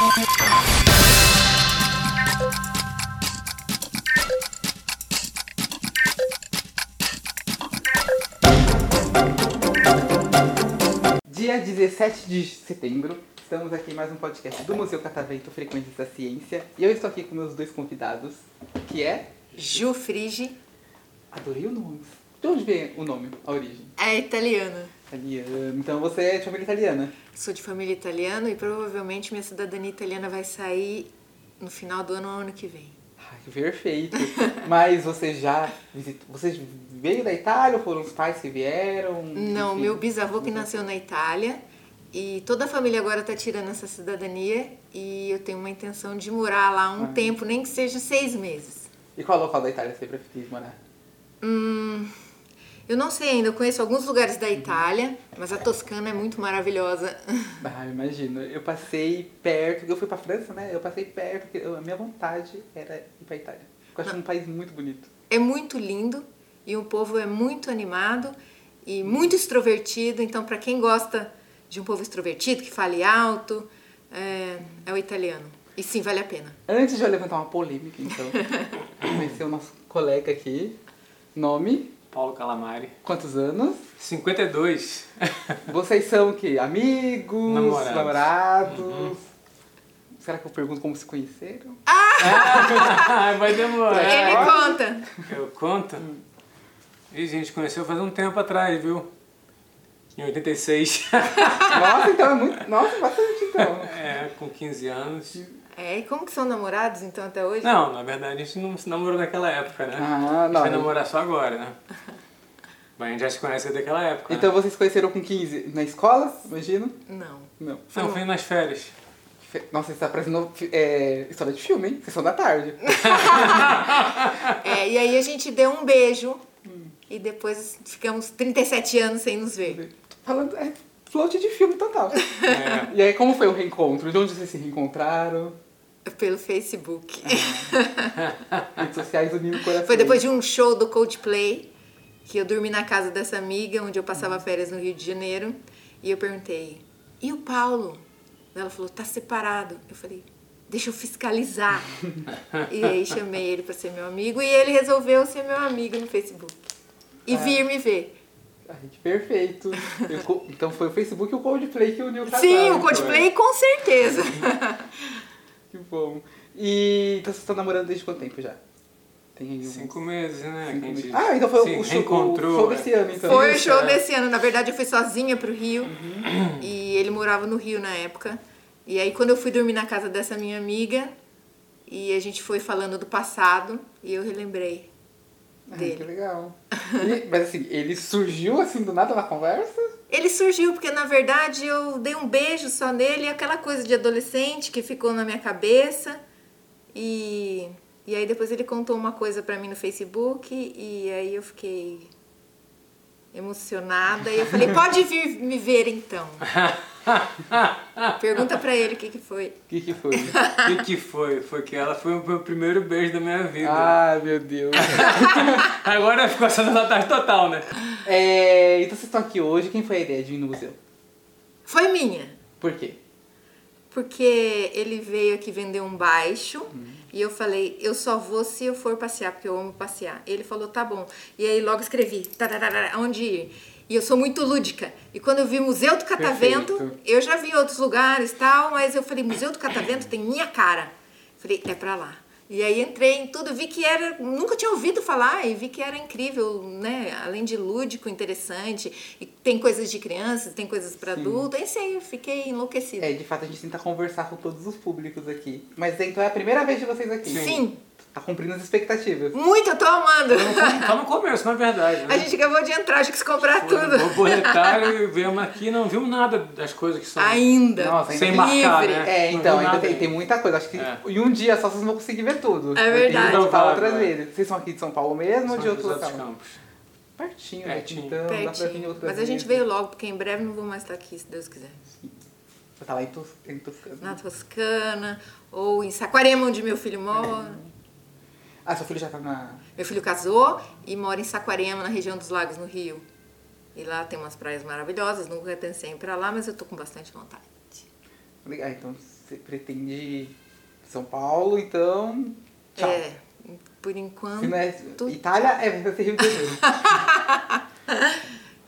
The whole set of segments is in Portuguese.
Dia 17 de setembro, estamos aqui em mais um podcast do Museu Catavento Frequências da Ciência. E eu estou aqui com meus dois convidados, que é... Ju Frigi Adorei o nome. De onde vem o nome, a origem? é italiana. Italiano. Então você é de família italiana. Sou de família italiana e provavelmente minha cidadania italiana vai sair no final do ano ou ano que vem. Ai, que perfeito. Mas você já visitou... Você veio da Itália ou foram os pais que vieram? Não, meu bisavô que nasceu na Itália e toda a família agora está tirando essa cidadania e eu tenho uma intenção de morar lá um Ah. tempo, nem que seja seis meses. E qual local da Itália você prefere morar? Hum, eu não sei ainda, eu conheço alguns lugares da Itália, mas a Toscana é muito maravilhosa. Ah, imagino. Eu passei perto, eu fui pra França, né? Eu passei perto, porque a minha vontade era ir pra Itália. Eu acho um país muito bonito. É muito lindo e o povo é muito animado e muito extrovertido. Então, para quem gosta de um povo extrovertido, que fale alto, é, é o italiano. E sim, vale a pena. Antes de eu levantar uma polêmica, então, conhecer o nosso colega aqui. Nome, Paulo Calamari. quantos anos? 52. Vocês são o quê? Amigos? Namorados. namorados? Será que eu pergunto como se conheceram? Vai demorar. Ele ó. conta. Eu conto? E a gente conheceu faz um tempo atrás, viu? Em 86. Nossa, então é muito. Nossa, bastante então. é, com 15 anos. É, e como que são namorados então até hoje? Não, na verdade a gente não se namorou naquela época, né? Ah, a gente não. vai namorar só agora, né? Mas a gente já se conhece daquela época. Então né? vocês se conheceram com 15 na escola, imagino? Não. Não. Não, foi nas férias. Nossa, você tá parecendo é, história de filme, hein? Sessão da tarde. É, e aí a gente deu um beijo e depois ficamos 37 anos sem nos ver. Falando, é float de filme total. É, E aí, como foi o reencontro? De onde vocês se reencontraram? Pelo Facebook. Redes sociais unindo o coração. Foi depois de um show do Coldplay que eu dormi na casa dessa amiga, onde eu passava férias no Rio de Janeiro. E eu perguntei, e o Paulo? Ela falou, tá separado. Eu falei, deixa eu fiscalizar. e aí chamei ele para ser meu amigo e ele resolveu ser meu amigo no Facebook. E vir me ver. Perfeito. Eu então foi o Facebook e o Coldplay que uniu o casal. Sim, o então. Coldplay com certeza. Que bom. E então vocês estão namorando desde quanto tempo já? Tem aí um... cinco meses, né? cinco a gente meses. Ah, então foi se o show, reencontrou. o show é. desse ano, então. Foi o show é. desse ano. Na verdade, eu fui sozinha pro Rio. Uhum. E ele morava no Rio na época. E aí, quando eu fui dormir na casa dessa minha amiga, e a gente foi falando do passado, e eu relembrei Ai, que dele. legal. E- mas assim, ele surgiu assim do nada na conversa? Ele surgiu porque, na verdade, eu dei um beijo só nele, e aquela coisa de adolescente que ficou na minha cabeça. E, e aí, depois ele contou uma coisa pra mim no Facebook, e aí eu fiquei emocionada. E eu falei, pode vir me ver então. Pergunta pra ele o que, que foi. O que que foi? O que, que foi? Foi que ela foi o meu primeiro beijo da minha vida. Ai, meu Deus. Agora ficou a sessão da tarde total, né? É, então vocês estão aqui hoje. Quem foi a ideia de ir no museu? Foi minha. Por quê? Porque ele veio aqui vender um baixo e eu falei, eu só vou se eu for passear, porque eu amo passear. Ele falou, tá bom. E aí logo escrevi, onde ir? E eu sou muito lúdica. E quando eu vi Museu do Catavento, Perfeito. eu já vi em outros lugares e tal, mas eu falei, Museu do Catavento tem minha cara. Falei, é pra lá. E aí entrei em tudo, vi que era, nunca tinha ouvido falar e vi que era incrível, né? Além de lúdico, interessante, e tem coisas de crianças, tem coisas para adulto, é isso aí, eu fiquei enlouquecida. É, de fato a gente tenta conversar com todos os públicos aqui. Mas então é a primeira vez de vocês aqui. Sim, Tá cumprindo as expectativas. muito, eu tô amando. Tá no começo, na verdade. Né? A gente acabou de entrar, acho que se comprar Foi tudo. no boletário e viemos aqui não vimos nada das coisas que são. Ainda. Nossa, ainda Sem tem- marcar, livre. né? É, então, ainda tem, tem muita coisa. Acho que É. em um dia só vocês vão conseguir ver tudo. É verdade. voltar Provável, outras é. vezes. Vocês são aqui de São Paulo mesmo ou São de outro local? Campos. Pertinho, né? Pertinho. Então, dá pra vir Pertinho. outras Mas a gente veio logo, porque em breve não vou mais estar aqui, se Deus quiser. Você tá lá em, Tos em Toscana. Na Toscana, ou em Saquarema, onde meu filho mora. Ah, seu filho já tá na... Meu filho casou e mora em Saquarema, na região dos lagos, no Rio. E lá tem umas praias maravilhosas, nunca pensei em ir pra lá, mas eu tô com bastante vontade. Legal, então você pretende São Paulo, então. Tchau. É, por enquanto. É Itália, é vai ser Rio de Janeiro.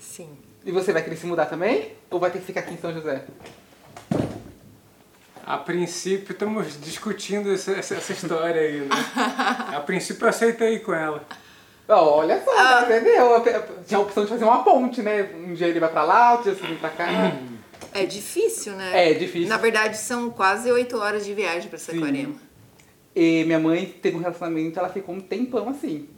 Sim. e você vai querer se mudar também? Ou vai ter que ficar aqui em São José? A princípio, estamos discutindo essa, essa, essa história aí, né? A princípio, eu aceitei com ela. Olha só, Ah. entendeu? Tinha a opção de fazer uma ponte, né? Um dia ele vai pra lá, outro dia você vem pra cá. É difícil, né? É, difícil. Na verdade, são quase oito horas de viagem pra Saquarema. E minha mãe teve um relacionamento, ela ficou um tempão assim.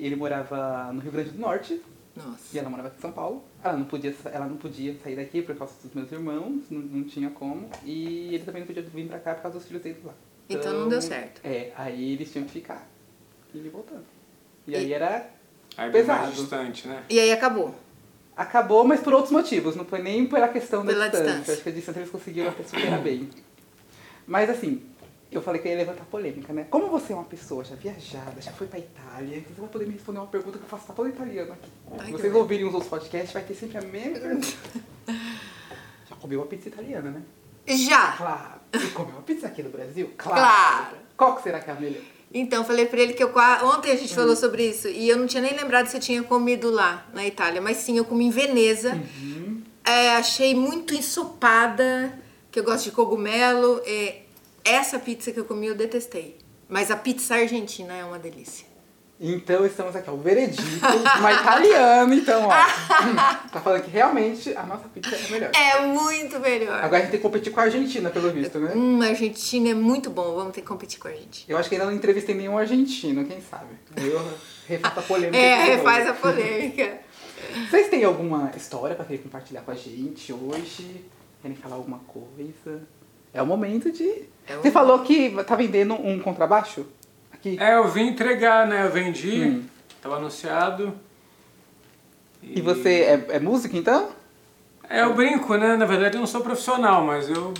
Ele morava no Rio Grande do Norte e Nossa. ela morava aqui em São Paulo. Ela não podia, ela não podia sair daqui por causa dos meus irmãos, não, não tinha como. E ele também não podia vir pra cá por causa dos filhos dele lá. Então não deu certo. É, aí eles tinham que ficar. E ele voltando. E, E- aí era. Aí Pesado. mais distante, né? E aí acabou. Acabou, mas por outros motivos. Não foi nem pela questão da Pela distância. distância. Acho que a distância eles conseguiram até superar bem. Mas assim, eu falei que eu ia levantar polêmica, né? Como você é uma pessoa já viajada, já foi pra Itália, você vai poder me responder uma pergunta que eu faço pra todo italiano aqui. Ai, Se vocês ouvirem os outros podcasts, vai ter sempre a mesma pergunta. já comeu uma pizza italiana, né? Já! Claro. E comeu uma pizza aqui no Brasil? Claro. Claro. Qual que será que é a melhor? Então, eu falei pra ele que eu ontem a Hum. gente falou sobre isso e eu não tinha nem lembrado se eu tinha comido lá na Itália, mas sim, eu comi em Veneza. Uhum. É, achei muito ensopada, que eu gosto de cogumelo. É, essa pizza que eu comi eu detestei. Mas a pizza argentina é uma delícia. Então estamos aqui, ó, o veredito uma italiana, então, ó. tá falando que realmente a nossa pizza é melhor. É muito melhor. Agora a gente tem que competir com a Argentina, pelo visto, né? Hum, a Argentina é muito bom. Vamos ter que competir com a Argentina. Eu acho que ainda não entrevistei nenhum argentino, quem sabe? Eu refato a polêmica. É, refaz a polêmica. Vocês têm alguma história pra querer compartilhar com a gente hoje? Querem falar alguma coisa? É o momento de. É o Você falou que tá vendendo um contrabaixo? Aqui? É, eu vim entregar, né? Eu vendi, Hum. tava anunciado. E você é, é músico então? É, eu brinco, né? Na verdade, eu não sou profissional, mas eu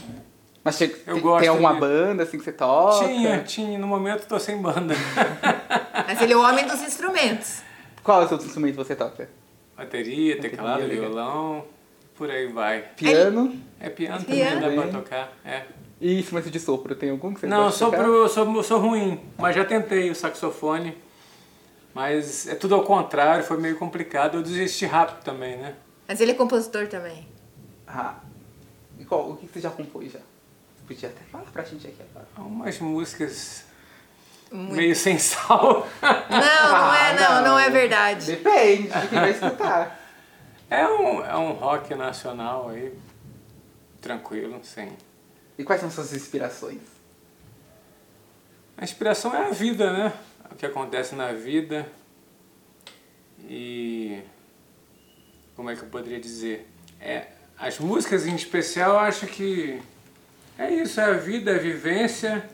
Mas che- Eu tem, gosto tem alguma de- banda assim que você toca? tinha, tinha. No momento, tô sem banda. Mas ele é o homem dos instrumentos. Qual é o seu instrumento que você toca? Bateria, teclado, Bateria, violão, por aí vai. Piano? É piano, Piano. também dá pra tocar. É. E instrumento de sopro, tem algum que você Não, eu gosta de sou, tocar? pro, eu sou, sou ruim, mas já tentei o saxofone. Mas é tudo ao contrário, foi meio complicado. Eu desisti rápido também, né? Mas ele é compositor também. Ah. E qual, o que você já compôs já? Você podia até falar pra gente aqui agora. Umas músicas Muito. meio sem sal. Não, não é, Ah, não, não é verdade. Depende de quem vai escutar. É um, é um rock nacional aí, tranquilo, sem. E quais são suas inspirações? A inspiração é a vida, né? O que acontece na vida. E. Como é que eu poderia dizer? É, as músicas em especial, eu acho que. É isso, é a vida, é a vivência.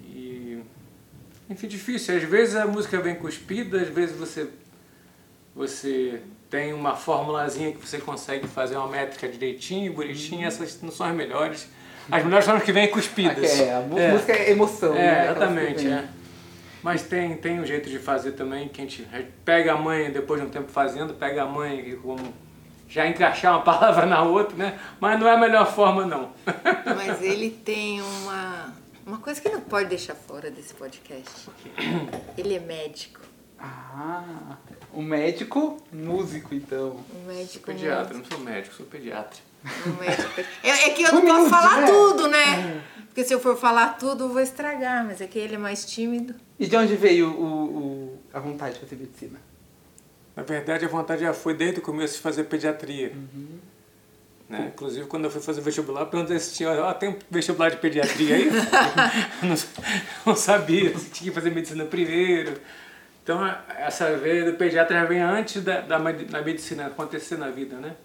E. Enfim, difícil. Às vezes a música vem cuspida, às vezes você. Você tem uma formulazinha que você consegue fazer uma métrica direitinho, bonitinho, essas não são as melhores. As melhores são as que vêm cuspidas. É, a É. música é emoção, É, né? Exatamente, é. Mas tem, tem um jeito de fazer também, que a gente pega a mãe, depois de um tempo fazendo, pega a mãe e como já encaixar uma palavra na outra, né? Mas não é a melhor forma, não. Mas ele tem uma, uma coisa que não pode deixar fora desse podcast. Ele é médico. Ah, um médico músico, então. Um médico. Pediatra, não sou médico, sou pediatra. Um médico. É, é que eu não posso falar né? tudo, né? Porque se eu for falar tudo, eu vou estragar. Mas é que ele é mais tímido. E de onde veio o, o- a vontade de fazer medicina? Na verdade, a vontade já foi desde o começo de fazer pediatria. Né? Inclusive, quando eu fui fazer vestibular, perguntei se tinha. Ah, tem um vestibular de pediatria aí? não, não sabia se tinha que fazer medicina primeiro. Então, essa veia do pediatra já vem antes da, da, da medicina acontecer na vida, né?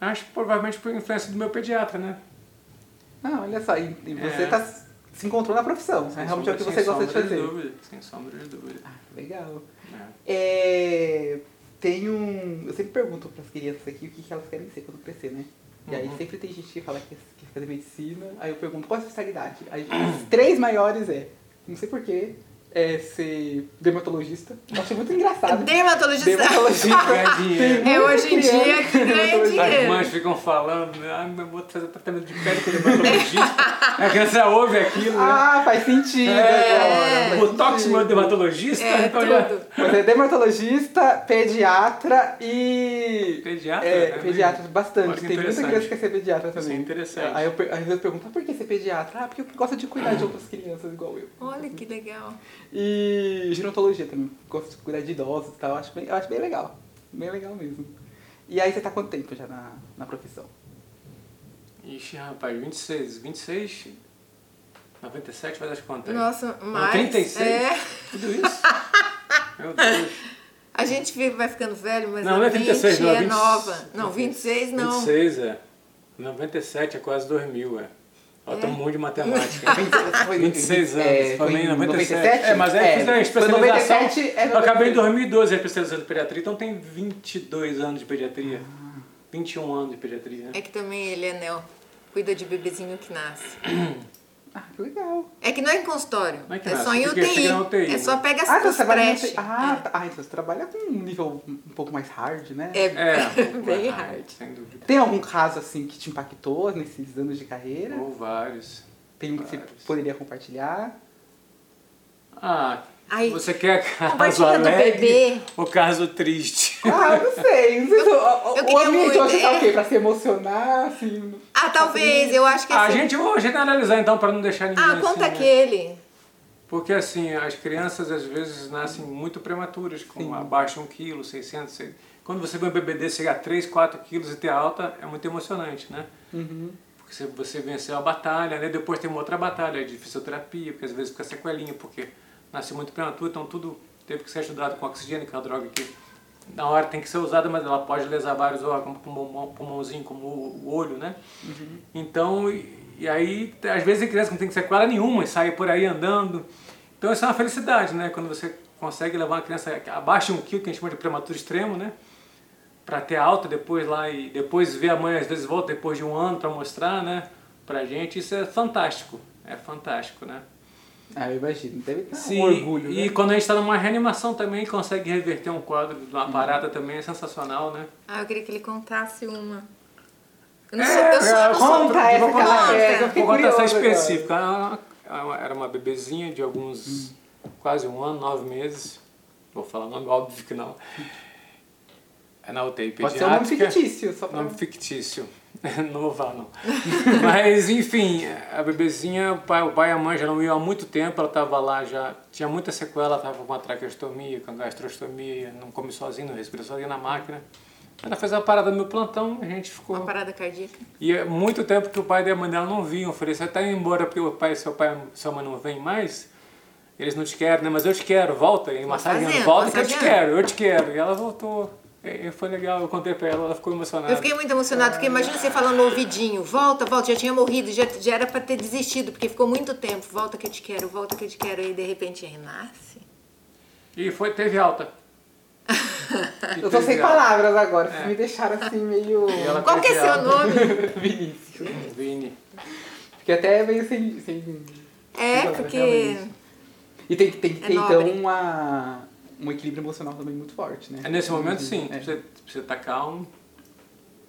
Acho que provavelmente por influência do meu pediatra, né? Ah, olha só, e, e você É. tá, se encontrou na profissão. Sem é realmente é o que você sem gosta de fazer. dúvida, sem sombra de dúvida. Ah, legal. né? É, tem um. Eu sempre pergunto para as crianças aqui o que, que elas querem ser quando crescer, né? E aí Uhum. sempre tem gente que fala que quer fazer medicina, aí eu pergunto qual a especialidade? Aí as três maiores é, não sei porquê, é ser dermatologista. Eu achei muito engraçado. Dermatologista. Dermatologista. Dinheiro. Tem É hoje em dia criança que ganha dermatologista. As dinheiro. mães ficam falando, né? ah, eu vou fazer tratamento de pele com dermatologista. a criança ouve aquilo, né? Ah, faz sentido agora. faz Botox meu dermatologista, É, então tudo. Você é dermatologista, pediatra e. Pediatra, É, né? pediatra, bastante. Olha que Tem muita criança que quer ser pediatra também. Isso é interessante. Aí eu, às vezes eu pergunto, ah, por que ser pediatra? Ah, porque eu gosto de cuidar de outras crianças igual eu. Olha que legal. E gerontologia também. Gosto de cuidar de idosos e tal. Eu acho bem, acho bem legal. Bem legal mesmo. E aí você tá quanto tempo já na, na profissão? Ixi, rapaz, 26, 26, 97 faz as contas. aí. Nossa, mas. 36? É, Tudo isso? Meu Deus. a gente vai ficando velho, mas Não, a não é mente 36, não, é é 20. nova. Não, 26 não. 26, é. 97 é quase 2000, é. Ó, tô muito de matemática. 26 anos, É, formei em 97. 97? É, mas aí É, eu fiz a foi especialização. 97, é eu acabei em 97. 2012 a especialização de pediatria, então tem 22 anos de pediatria. Ah. 21 anos de pediatria. É que também ele é neo. Cuida de bebezinho que nasce. Ah, que legal. É que não é em consultório. Não é que é nasce, só em UTI. UTI, É né? só pega as Ah, então os você trabalha no trash. TI. Ah, tá. ah, então você trabalha com um nível um pouco mais hard, né? É, É, bem ah, hard. Sem dúvida. Tem algum caso assim que te impactou nesses anos de carreira? Ou vários. Tem um que você poderia compartilhar? Ah, Aí, você quer caso compartilha do alegre bebê. ou caso triste? Ah, não sei. Não sei se o, eu o queria ambiente hoje tá é. o quê? Pra se emocionar, assim? Ah, talvez, eu acho que Ah, a assim. gente, vou generalizar então para não deixar ninguém Ah, conta assim, né? aquele. Porque assim, as crianças às vezes nascem muito prematuras, com Sim. abaixo de 1 kg, 600, sei- Quando você vê um bebê chegar a 3, 4 quilos e ter alta, é muito emocionante, né? Uhum. Porque você, você venceu a batalha, né? Depois tem uma outra batalha de fisioterapia, porque às vezes fica sequelinha, porque nasce muito prematuro, então tudo teve que ser estudado com oxigênio, que é uma droga que na hora tem que ser usada, mas ela pode lesar vários órgãos, pulmão- pulmãozinho, como o olho, né? Então, e, e aí, às vezes tem criança que não tem sequela nenhuma e sai por aí andando. Então isso é uma felicidade, né? Quando você consegue levar uma criança abaixo de um quilo, que a gente chama de prematuro extremo, né? Pra ter alta depois lá e depois ver a mãe às vezes volta depois de um ano para mostrar, né? Pra gente, isso é fantástico. É fantástico, né? Ah, eu imagino. Deve ter Sim, um orgulho, e né? quando a gente está numa reanimação também, consegue reverter um quadro de uma parada também, é sensacional, né? Ah, eu queria que ele contasse uma. Eu não É, sou, eu sou, eu sou- Conta essa vou contar. eu fiquei Vou contar essa específica. Ela- ela Era uma bebezinha de alguns, quase um ano, nove meses. Vou falar o nome, óbvio que não. É na UTI Pode ser um nome pediátrica. fictício, só pra... Nome fictício. Não falar, não. Mas, enfim, a bebezinha, o pai, o pai e a mãe já não iam há muito tempo, ela estava lá já, tinha muita sequela, estava com uma traqueostomia, com gastrostomia, não come sozinha, não respira sozinha na máquina. Ela fez a parada no meu plantão, a gente ficou... uma parada cardíaca. E é muito tempo que o pai e a mãe dela não vinham. Eu falei, você tá indo embora porque o pai, seu pai e sua mãe não vêm mais? Eles não te querem, né? Mas eu te quero, volta. E massageando, Massageando, volta que eu te quero, eu te quero. E ela voltou. E foi legal, eu contei pra ela, ela ficou emocionada. Eu fiquei muito emocionada, porque imagina você falando no ouvidinho, volta, volta, já tinha morrido, já, já era pra ter desistido, porque ficou muito tempo, volta que eu te quero, volta que eu te quero, e de repente renasce. E foi, teve alta. E Eu tô sem alta. palavras agora, vocês me deixaram assim meio... Qual que é seu alta. nome? Vinícius. Vini. Fiquei até meio sem... sem... É, Agora, porque. realmente. E tem, que- tem que É ter, nobre. então, uma, um equilíbrio emocional também muito forte, né? É nesse momento, sim. É. Você, você tá calmo.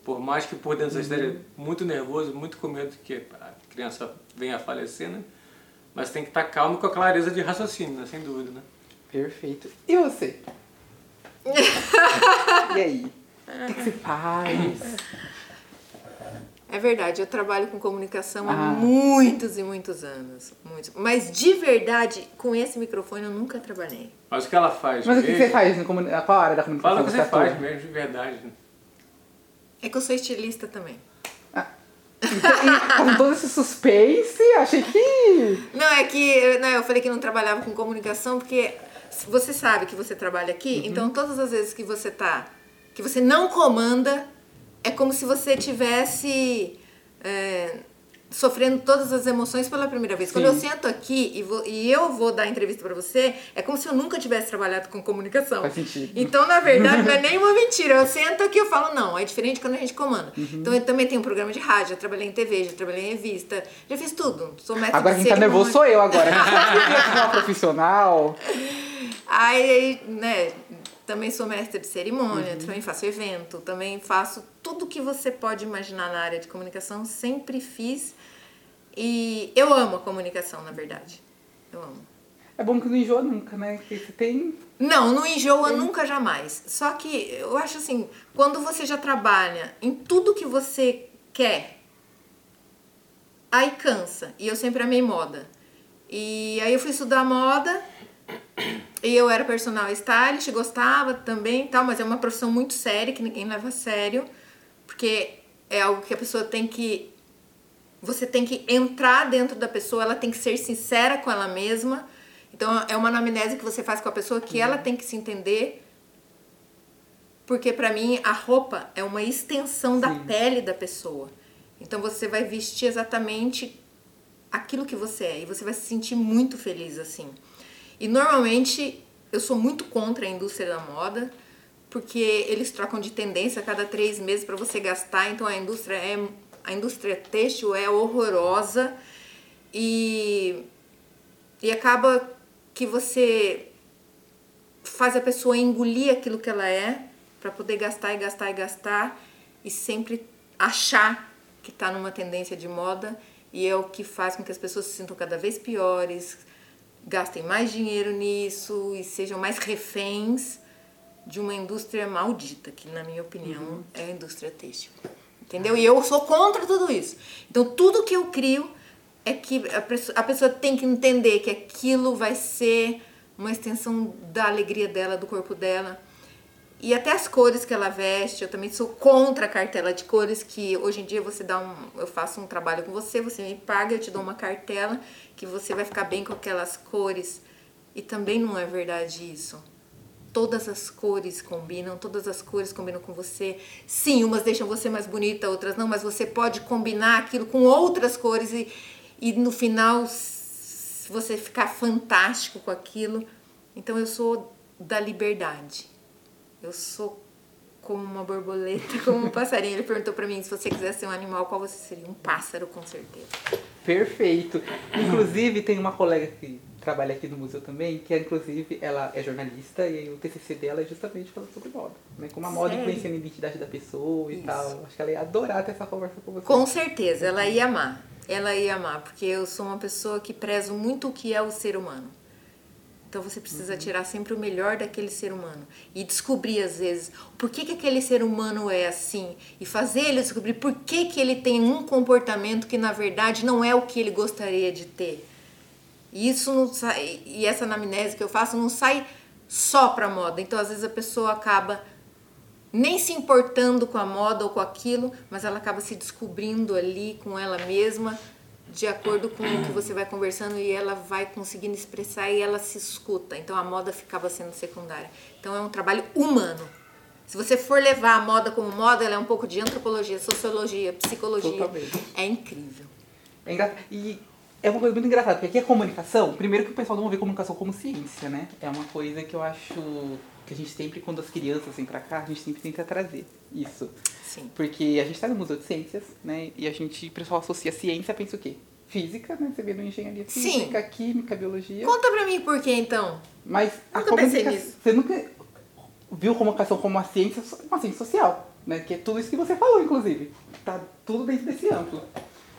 Por mais que por dentro você Uhum. esteja muito nervoso, muito com medo que a criança venha a falecer, né? Mas tem que estar calmo com a clareza de raciocínio, né? Sem dúvida, né? Perfeito. E você? e aí? O que, que você faz? É verdade, eu trabalho com comunicação há Ah. muitos e muitos anos. Muitos. Mas de verdade, com esse microfone eu nunca trabalhei. Mas o que ela faz Mas o que, você faz? Comuni... Qual área da comunicação Fala o que você atua? faz mesmo, de verdade. né? É que eu sou estilista também. E com todo esse suspense, achei que... Não, é que não, eu falei que não trabalhava com comunicação porque você sabe que você trabalha aqui, então todas as vezes que você tá, que você não comanda, é como se você tivesse é, sofrendo todas as emoções pela primeira vez. Quando eu sento aqui e, vou, e eu vou dar entrevista para você, é como se eu nunca tivesse trabalhado com comunicação. Faz sentido. Então, na verdade, não é nenhuma mentira. Eu sento aqui e falo, não, é diferente quando a gente comanda. Uhum. Então, eu também tenho um programa de rádio, já trabalhei em TV, já trabalhei em revista, já fiz tudo. Sou mestre Agora quem tá nervoso sou eu agora. Sou uma profissional. Aí, né, também sou mestre de cerimônia, Uhum. também faço evento, também faço tudo que você pode imaginar na área de comunicação, sempre fiz. E eu amo a comunicação, na verdade. Eu amo. É bom que não enjoa nunca, né? Porque você tem. Não, não enjoa nunca jamais. Só que eu acho assim, quando você já trabalha em tudo que você quer, aí cansa. E eu sempre amei moda. E aí eu fui estudar moda e eu era personal stylist, gostava também tal, mas é uma profissão muito séria que ninguém leva a sério, porque é algo que a pessoa tem que você tem que entrar dentro da pessoa, ela tem que ser sincera com ela mesma. Então é uma anamnese que você faz com a pessoa que ela tem que se entender. Porque pra mim a roupa é uma extensão da pele da pessoa. Então você vai vestir exatamente aquilo que você é e você vai se sentir muito feliz assim. E normalmente eu sou muito contra a indústria da moda porque eles trocam de tendência a cada três meses para você gastar. Então a indústria é a indústria têxtil é horrorosa e e acaba que você faz a pessoa engolir aquilo que ela é para poder gastar e gastar e gastar e sempre achar que está numa tendência de moda e é o que faz com que as pessoas se sintam cada vez piores, gastem mais dinheiro nisso e sejam mais reféns de uma indústria maldita, que na minha opinião é a indústria têxtil. Entendeu? E eu sou contra tudo isso. Então tudo que eu crio é que a pessoa, a pessoa tem que entender que aquilo vai ser uma extensão da alegria dela, do corpo dela. E até as cores que ela veste, eu também sou contra a cartela de cores, que hoje em dia você dá um. Eu faço um trabalho com você, você me paga, eu te dou uma cartela, que você vai ficar bem com aquelas cores. E também não é verdade isso. Todas as cores combinam, todas as cores combinam com você. Sim, umas deixam você mais bonita, outras não, mas você pode combinar aquilo com outras cores e, e no final você ficar fantástico com aquilo. Então eu sou da liberdade. Eu sou como uma borboleta, como um passarinho. Ele perguntou pra mim se você quisesse ser um animal, qual você seria? Um pássaro, com certeza. Perfeito. Inclusive, tem uma colega que trabalha aqui no museu também, que é, inclusive ela é jornalista e o TCC dela é justamente falando sobre moda. Né? Como a moda Sério? influencia na identidade da pessoa e Isso. tal. Acho que ela ia adorar ter essa conversa com você. Com certeza, ela ia amar. Ela ia amar, porque eu sou uma pessoa que prezo muito o que é o ser humano. Então você precisa tirar sempre o melhor daquele ser humano e descobrir às vezes por que, que aquele ser humano é assim e fazer ele descobrir por que, que ele tem um comportamento que na verdade não é o que ele gostaria de ter. E isso não sai, e essa anamnese que eu faço não sai só pra moda. Então às vezes a pessoa acaba nem se importando com a moda ou com aquilo, mas ela acaba se descobrindo ali com ela mesma, de acordo com o que você vai conversando e ela vai conseguindo expressar e ela se escuta. Então a moda ficava sendo secundária. Então é um trabalho humano. Se você for levar a moda como moda, ela é um pouco de antropologia, sociologia, psicologia. Totalmente. É incrível. É engra... E é uma coisa muito engraçada, porque aqui é comunicação. Primeiro que o pessoal não vê comunicação como ciência, né? É uma coisa que eu acho que a gente sempre, quando as crianças vêm pra cá, a gente sempre tenta trazer isso. Sim. Porque a gente tá no Museu de Ciências, né? E a gente, o pessoal associa ciência, pensa o quê? Física, né? Você vê no engenharia Sim. física, química, biologia. Conta pra mim por que então. Mas a Nunca pensei comunicação. Você nunca viu comunicação como uma ciência, uma ciência social, né? Que é tudo isso que você falou, inclusive. Tá tudo dentro desse amplo.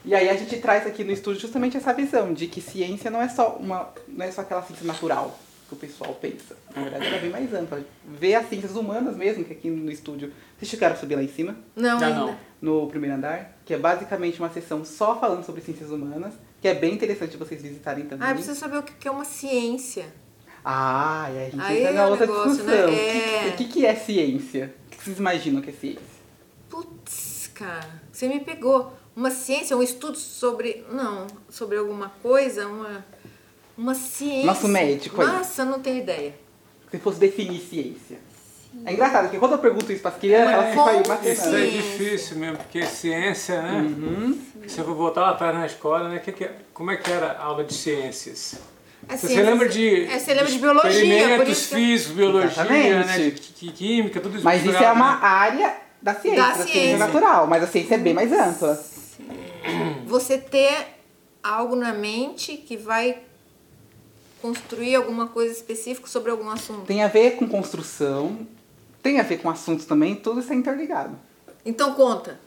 E aí a gente traz aqui no estúdio justamente essa visão de que ciência não é só uma, não é só aquela ciência natural que o pessoal pensa. Na verdade, ela é bem mais ampla. Vê as ciências humanas mesmo, que aqui no estúdio. Vocês chegaram a subir lá em cima? Não, Não, no primeiro andar, que é basicamente uma sessão só falando sobre ciências humanas, que é bem interessante vocês visitarem também. Ah, eu preciso saber o que é uma ciência. Ah, e aí a gente Aí entra é na o outra negócio, discussão. né? O que- É. O que, que é ciência? O que vocês imaginam que é ciência? Putz, cara, você me pegou. Uma ciência, um estudo sobre. Não, sobre alguma coisa, uma. Uma ciência. Nosso médico aí. Nossa, não tenho ideia. Se fosse definir ciência. É engraçado, porque quando eu pergunto isso para as crianças, elas ficam aí Isso matando. é Ciência. difícil mesmo, porque ciência, né? Uhum. Se eu vou voltar lá atrás na escola, né? que que é- como é que era a aula de ciências? A Você ciência- lembra de, É, você lembra de biologia, experimentos isso que- físicos, biologia, Exatamente. né? qui- química, tudo isso. Mas isso é uma né? área da ciência, Da da, ciência. ciência. natural. Mas a ciência é bem mais ampla. Você ter algo na mente que vai construir alguma coisa específica sobre algum assunto. Tem a ver com construção, tem a ver com assuntos também, tudo está interligado. Então conta.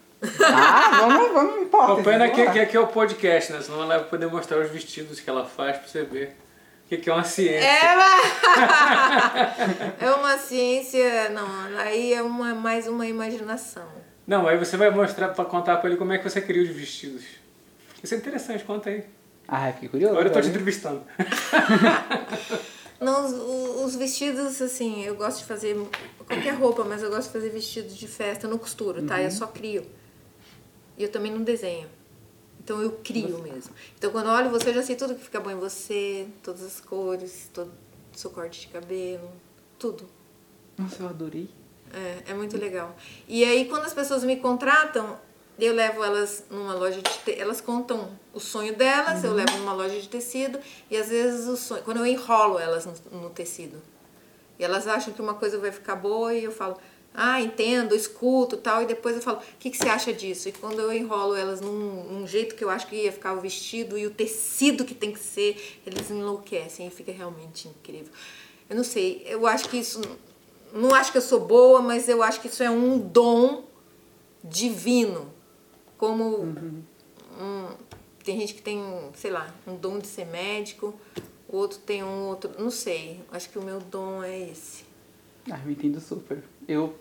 Ah, vamos, vamos hipótese. O pena que, que aqui é o podcast, né? Senão ela vai poder mostrar os vestidos que ela faz pra você ver. O que, que é uma ciência. É uma... é uma ciência, não, aí é uma, mais uma imaginação. Não, aí você vai mostrar pra contar pra ele como é que você cria os vestidos. Isso é interessante, conta aí. Ah, fiquei curioso. Agora eu tô te né? entrevistando. Não, os, os vestidos, assim, eu gosto de fazer qualquer roupa, mas eu gosto de fazer vestidos de festa. Eu não costuro, tá? Eu só crio. E eu também não desenho. Então eu crio mesmo. Então quando eu olho você, eu já sei tudo que fica bom em você, todas as cores, todo o seu corte de cabelo, tudo. Nossa, eu adorei. É, é muito legal. E aí, quando as pessoas me contratam, eu levo elas numa loja de te... elas contam o sonho delas, eu levo numa loja de tecido e às vezes o sonho, quando eu enrolo elas no, no tecido. E elas acham que uma coisa vai ficar boa e eu falo: "Ah, entendo, escuto", tal, e depois eu falo: "O que que você acha disso?". E quando eu enrolo elas num, num jeito que eu acho que ia ficar o vestido e o tecido que tem que ser, eles enlouquecem e fica realmente incrível. Eu não sei, eu acho que isso não acho que eu sou boa, mas eu acho que isso é um dom divino. Como um- tem gente que tem, sei lá, um dom de ser médico, o outro tem um outro, não sei. Acho que o meu dom é esse. Ah, eu entendo super. Eu,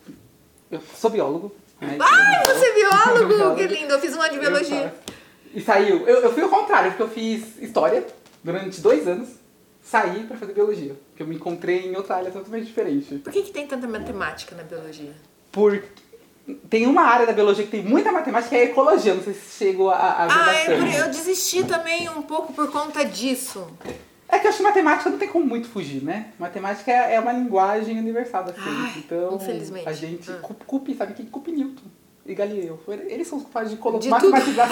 eu sou biólogo. Né? Ai, você é biólogo? Biólogo. que lindo! Eu fiz um ano de biologia. E saiu. Eu, eu fui ao contrário, porque eu fiz história durante dois anos. Saí pra fazer biologia. Porque eu me encontrei em outra área totalmente diferente. Por que, que tem tanta matemática na biologia? Por... Tem uma área da biologia que tem muita matemática, que é a ecologia. Não sei se chegou a, a ver Ah, é eu desisti também um pouco por conta disso. É que eu acho que matemática não tem como muito fugir, né? Matemática é, é uma linguagem universal da ciência. Ai, então, infelizmente. a gente... Ah. cu- Culpe, sabe quem? Culpe Newton e Galileu. Eles são os culpados de, De matematizar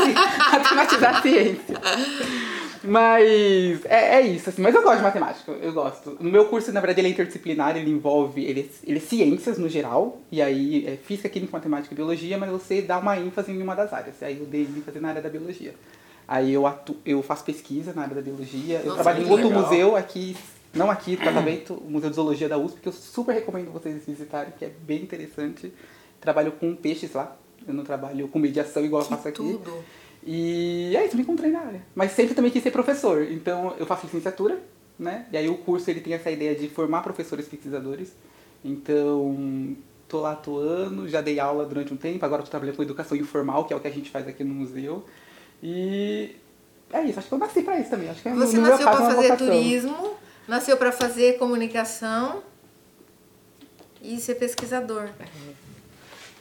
a ciência. Mas é, é isso, assim. Mas eu gosto de matemática, eu gosto. No meu curso, na verdade, ele é interdisciplinar, ele envolve ele, é- ele é ciências no geral, e aí é física, química, matemática e biologia, mas você dá uma ênfase em uma das áreas. Aí eu dei ênfase na área da biologia. Aí eu, atu, eu faço pesquisa na área da biologia, eu Nossa, trabalho em outro legal. museu aqui, não aqui, tratamento, o Museu de Zoologia da USP, que eu super recomendo vocês visitarem, que é bem interessante. Trabalho com peixes lá, eu não trabalho com mediação igual eu Que faço aqui. tudo. E é isso, me encontrei na área. Mas sempre também quis ser professor. Então eu faço licenciatura, né? E aí o curso ele tem essa ideia de formar professores pesquisadores. Então tô lá atuando, já dei aula durante um tempo, agora tô trabalhando com educação informal, que é o que a gente faz aqui no museu. E é isso, acho que eu nasci pra isso também. Acho que é, Você nasceu para é fazer vocação. turismo, nasceu para fazer comunicação e ser pesquisador.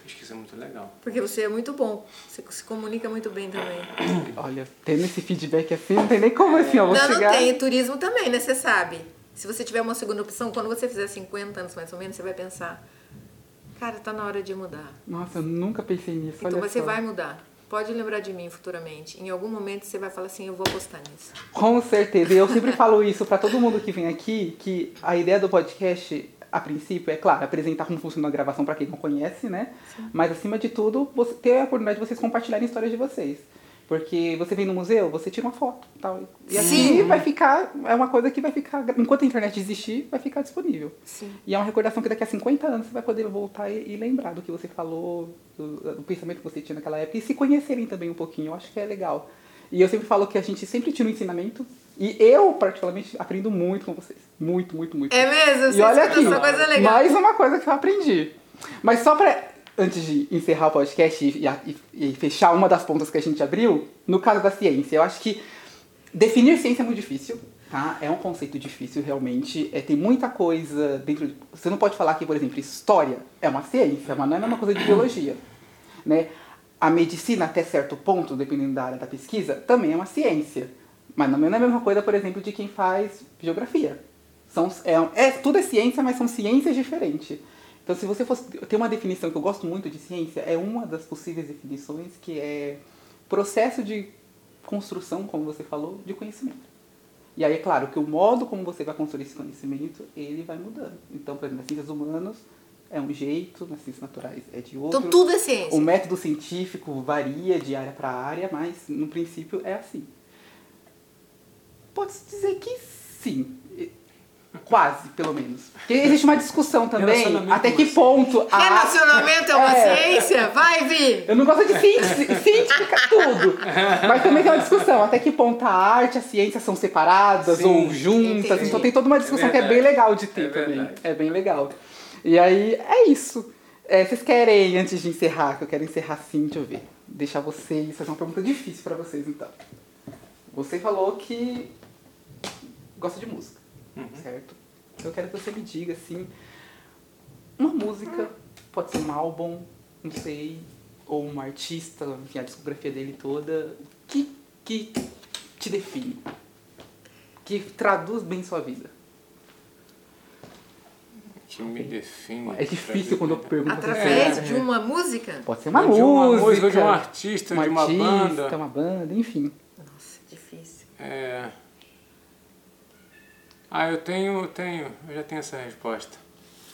Pesquisa é muito legal. Porque você é muito bom. Você se comunica muito bem também. Olha, tendo esse feedback assim, não tem nem como assim, eu vou não, chegar... não tem. E turismo também, né? Você sabe. Se você tiver uma segunda opção, quando você fizer 50 anos mais ou menos, você vai pensar: cara, tá na hora de mudar. Nossa, eu nunca pensei nisso, Então olha você só. vai mudar. Pode lembrar de mim futuramente. Em algum momento você vai falar assim: eu vou apostar nisso. Com certeza. E eu sempre falo isso pra todo mundo que vem aqui, que a ideia do podcast, a princípio, é claro, apresentar como funciona a gravação pra quem não conhece, né? Mas acima de tudo, você ter a oportunidade de vocês compartilharem histórias de vocês. Porque você vem no museu, você tira uma foto tal. E assim Sim. vai ficar, é uma coisa que vai ficar, enquanto a internet existir, vai ficar disponível. Sim. E é uma recordação que daqui a 50 anos você vai poder voltar e, e lembrar do que você falou, do, do pensamento que você tinha naquela época, e se conhecerem também um pouquinho. Eu acho que é legal. E eu sempre falo que a gente sempre tira um ensinamento, e eu, particularmente, aprendo muito com vocês. Muito, muito, muito. É mesmo? E olha aqui, essa coisa legal. mais uma coisa que eu aprendi. Mas só pra, antes de encerrar o podcast e, e- e fechar uma das pontas que a gente abriu, no caso da ciência, eu acho que definir ciência é muito difícil, tá? É um conceito difícil, realmente. É, tem muita coisa dentro de... Você não pode falar que, por exemplo, história é uma ciência, mas não é a mesma coisa de biologia, né? A medicina, até certo ponto, dependendo da área da pesquisa, também é uma ciência. Mas não é a mesma coisa, por exemplo, de quem faz geografia. São, é, é, tudo é ciência, mas são ciências diferentes. Então, se você fosse tem uma definição que eu gosto muito de ciência, é uma das possíveis definições que é processo de construção, como você falou, de conhecimento. E aí, é claro, que o modo como você vai construir esse conhecimento, ele vai mudando. Então, por exemplo, nas ciências humanas é um jeito, nas ciências naturais é de outro. Então tudo é ciência. O método científico varia de área para área, mas no princípio é assim. Pode-se dizer que sim. Quase, pelo menos. Porque existe uma discussão também, Relacionamento até que ponto a... Relacionamento é uma É. ciência? Vai, Vi! Eu não gosto de cientificar tudo. Mas também tem uma discussão, até que ponto a arte e a ciência são separadas Sim, ou juntas. entendi. Então tem toda uma discussão É que é bem legal de ter É também. É bem legal. E aí, é isso. É, vocês querem, antes de encerrar, que eu quero encerrar assim, deixa eu ver. Deixar vocês, fazer uma pergunta difícil pra vocês então. Você falou que gosta de música, certo? Eu quero que você me diga assim, uma música, pode ser um álbum, não sei, ou um artista, enfim, a discografia dele toda, que, que te define, que traduz bem sua vida. Que me define. É difícil quando eu pergunto. Através É. de uma música? Pode ser uma de uma música, música, de um artista, um de uma artista, banda. uma banda, enfim. Nossa, difícil. É... Ah, eu tenho, tenho, eu já tenho essa resposta.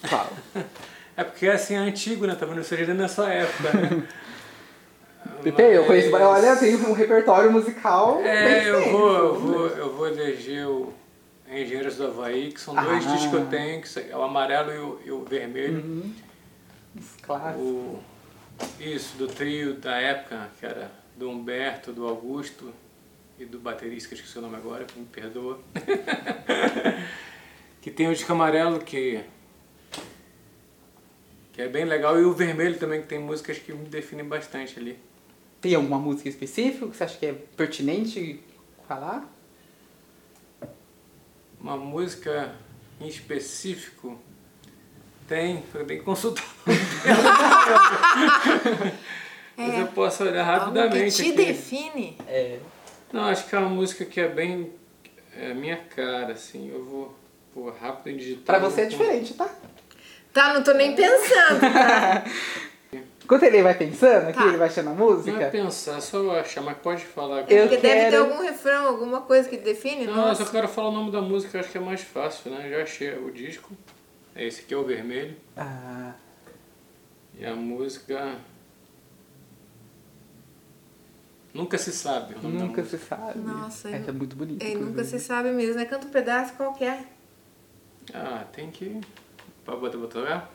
Fala. É porque assim é antigo, né? Não seja da sua época, né? Pepe, eu conheço, Mas- olha, eu tenho um repertório musical bem É, eu vou, eu vou, eu vou eleger o Engenheiros do Havaí, que são dois Ah. discos que eu tenho, que é o amarelo e o, e o vermelho. Uhum. Claro. O, isso, do trio da época, que era do Humberto, do Augusto e do baterista, que eu esqueci o nome agora, que me perdoa. que tem o disco amarelo, que, que é bem legal, e o vermelho também, que tem músicas que me definem bastante ali. Tem alguma música específica que você acha que é pertinente falar? Uma música em específico tem, eu tenho que consultar. Mas eu posso olhar Algo que rapidamente te aqui. define? É. Não, acho que é uma música que é bem é a minha cara, assim. Eu vou, vou rápido em digital. Pra você é diferente, tá? Tá, não tô nem pensando. Tá? Enquanto ele vai pensando aqui, Tá. ele vai achando a Não é música. pensar, só achar, mas pode falar. Eu Porque deve ter quero- algum refrão, alguma coisa que define? Não, eu só quero falar o nome da música, acho que é mais fácil, né? Já achei o disco. Esse aqui é o vermelho. Ah, E a música. Nunca se sabe o nome nunca da se música. sabe. Nossa, é, eu- é muito bonito. É, nunca inclusive. se sabe mesmo, né? Canta um pedaço qualquer. Ah, tem que. Pode botar pra tocar?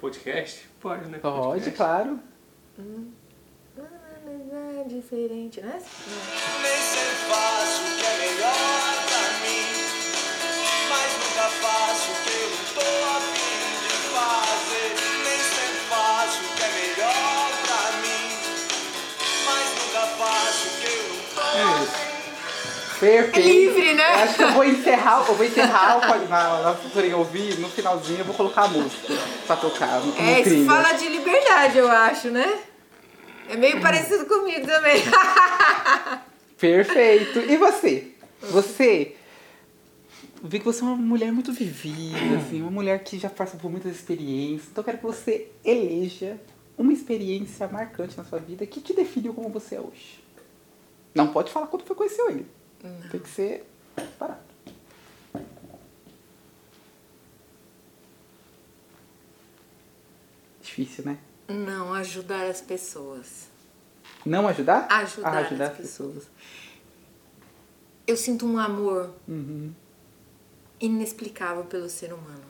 Podcast? Pode, né? Pode, Podcast. claro. É diferente, né? Nem Perfeito. É livre, né? Eu acho que eu vou encerrar, eu vou encerrar o na, na futurinha ouvir, no finalzinho eu vou colocar a música pra tocar no, É, isso fala de liberdade, eu acho, né? É meio parecido comigo também. Perfeito. E você? Você? Vi que você é uma mulher muito vivida, assim, uma mulher que já passou por muitas experiências. Então eu quero que você eleja uma experiência marcante na sua vida que te definiu como você é hoje. Não pode falar quando foi que conheceu ele. Tem que ser parado. Difícil, né? Não, ajudar as pessoas. Não ajudar? Ajudar Ah, ajudar as as pessoas. Eu sinto um amor Uhum. inexplicável pelo ser humano.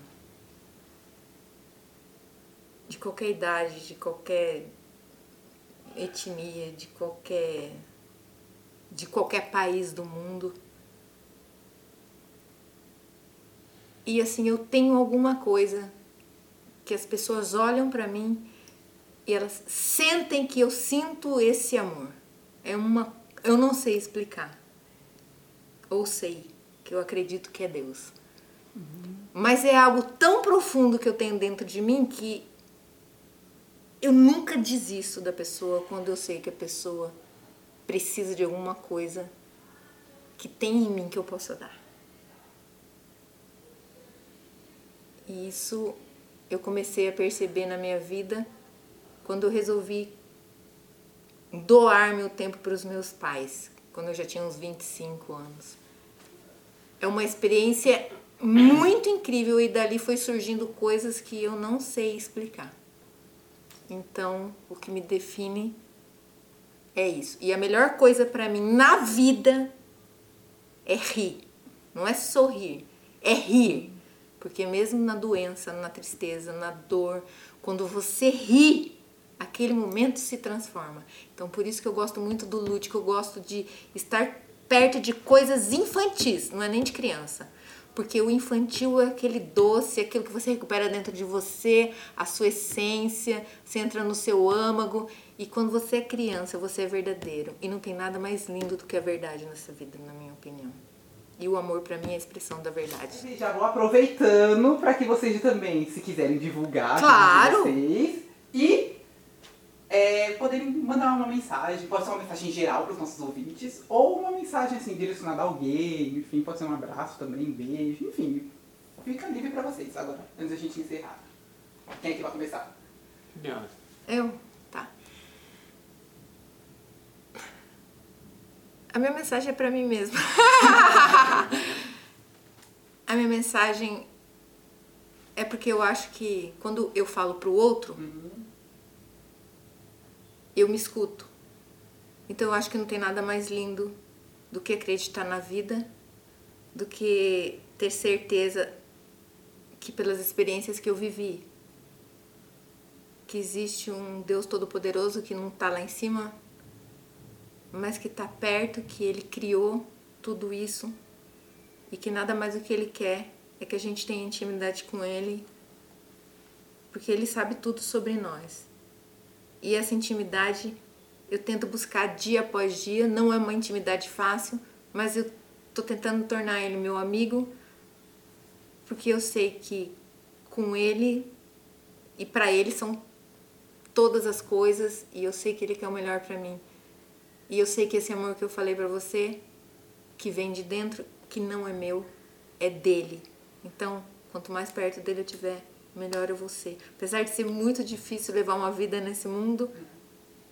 De qualquer idade, de qualquer etnia, de qualquer de qualquer país do mundo. E assim, eu tenho alguma coisa que as pessoas olham pra mim e elas sentem que eu sinto esse amor. É uma eu não sei explicar. Ou sei que eu acredito que é Deus. Mas é algo tão profundo que eu tenho dentro de mim que eu nunca desisto da pessoa quando eu sei que a pessoa precisa de alguma coisa que tem em mim que eu possa dar. E isso eu comecei a perceber na minha vida quando eu resolvi doar meu tempo para os meus pais, quando eu já tinha uns 25 anos. É uma experiência muito incrível e dali foi surgindo coisas que eu não sei explicar. Então, o que me define é isso. E a melhor coisa para mim na vida é rir. Não é sorrir, é rir. Porque mesmo na doença, na tristeza, na dor, quando você ri, aquele momento se transforma. Então por isso que eu gosto muito do lúdico, eu gosto de estar perto de coisas infantis, não é nem de criança. Porque o infantil é aquele doce, aquilo que você recupera dentro de você, a sua essência, você entra no seu âmago. E quando você é criança, você é verdadeiro. E não tem nada mais lindo do que a verdade nessa vida, na minha opinião. E o amor para mim é a expressão da verdade. Já vou aproveitando para que vocês também, se quiserem divulgar Claro. vocês e é, poderem mandar uma mensagem, pode ser uma mensagem geral para os nossos ouvintes, ou uma mensagem assim direcionada a alguém, enfim, pode ser um abraço também, um beijo, enfim. Fica livre para vocês agora, antes da gente encerrar. Quem é que vai começar? Eu? Tá. A minha mensagem é pra mim mesma. a minha mensagem é porque eu acho que quando eu falo pro outro, eu me escuto. Então eu acho que não tem nada mais lindo do que acreditar na vida, do que ter certeza que pelas experiências que eu vivi, que existe um Deus Todo-Poderoso que não está lá em cima, mas que está perto, que Ele criou tudo isso e que nada mais do que Ele quer é que a gente tenha intimidade com Ele, porque Ele sabe tudo sobre nós. E essa intimidade eu tento buscar dia após dia, não é uma intimidade fácil, mas eu tô tentando tornar Ele meu amigo, porque eu sei que com Ele e para Ele são todas as coisas e eu sei que ele quer o melhor para mim. E eu sei que esse amor que eu falei para você, que vem de dentro, que não é meu, é dele. Então, quanto mais perto dele eu tiver, melhor eu vou ser. Apesar de ser muito difícil levar uma vida nesse mundo,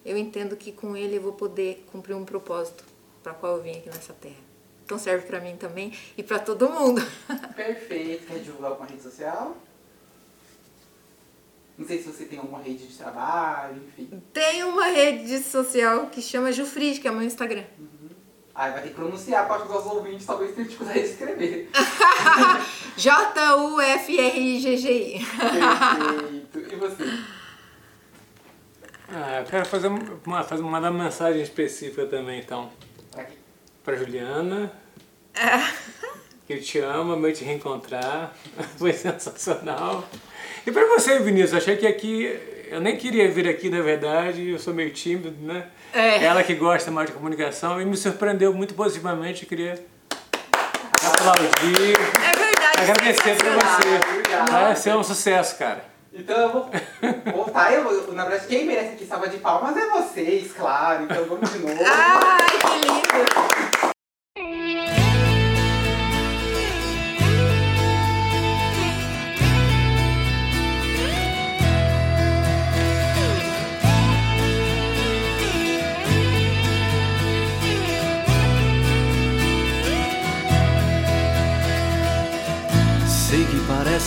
eu entendo que com ele eu vou poder cumprir um propósito para qual eu vim aqui nessa terra. Então serve para mim também e para todo mundo. Perfeito. Quer divulgar alguma rede social? Não sei se você tem alguma rede de trabalho, enfim. Tem uma rede social que chama Jufrid, que é meu Instagram. Aí vai ter que pronunciar para os nossos ouvintes, talvez tenham dificuldade de escrever. J-U-F-R-I-G-G-I. Perfeito. E você? Ah, eu quero fazer uma, fazer, mandar uma mensagem específica também, então. Pra quê? Pra Juliana. que eu te amo, amei te reencontrar. Foi sensacional. E pra você, Vinícius, achei que aqui. Eu nem queria vir aqui, na verdade, eu sou meio tímido, né? É. Ela que gosta mais de comunicação e me surpreendeu muito positivamente. Queria aplaudir, É verdade. agradecer pra você. Obrigado. Vai ser um sucesso, cara. Então eu vou voltar. Eu, eu- na verdade, quem merece aqui salva de palmas é vocês, claro. Então vamos de novo. Ai, que lindo.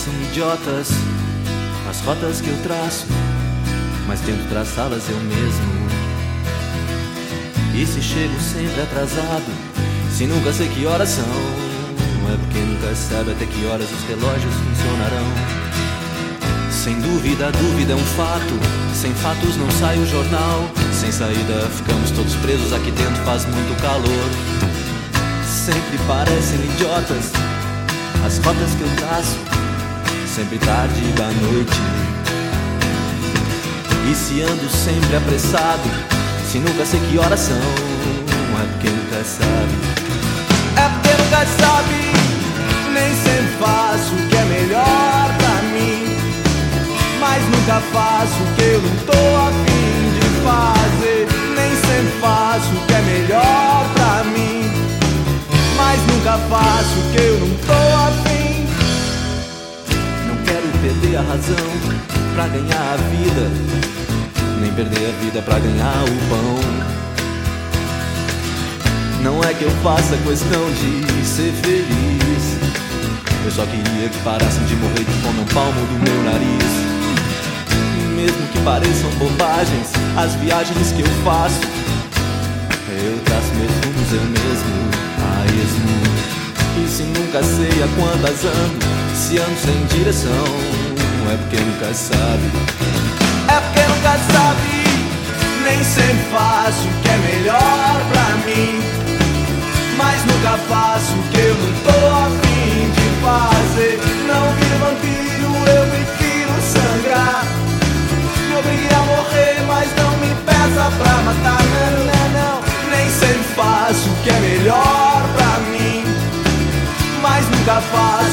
Parecem idiotas as rotas que eu traço, mas tento traçá-las eu mesmo. E se chego sempre atrasado, se nunca sei que horas são, é porque nunca sabe até que horas os relógios funcionarão. Sem dúvida, a dúvida é um fato. Sem fatos não sai o jornal. Sem saída, ficamos todos presos aqui dentro, faz muito calor. Sempre parecem idiotas as rotas que eu traço, sempre tarde da noite. E se ando sempre apressado, se nunca sei que horas são, é porque nunca sabe. É porque nunca sabe, nem sempre faço o que é melhor pra mim. Mas nunca faço o que eu não tô a fim de fazer. Nem sempre faço o que é melhor pra mim. Mas nunca faço o que eu não tô a fim. Não quero perder a razão pra ganhar a vida, nem perder a vida pra ganhar o pão. Não é que eu faça questão de ser feliz. Eu só queria que parassem de morrer de fome um palmo do meu nariz. Mesmo que pareçam bobagens, as viagens que eu faço, eu traço meus rumos eu mesmo, a esmo. E se nunca sei a quantas ando, se ando sem direção, é porque nunca sabe. É porque nunca sabe, nem sempre faço o que é melhor pra mim. Mas nunca faço o que eu não tô afim de fazer. Não viro vampiro, eu prefiro sangrar. Me obrigue a morrer, mas não me peça pra matar. Não, não, não. Nem sempre faço o que é melhor pra mim. Mas nunca faço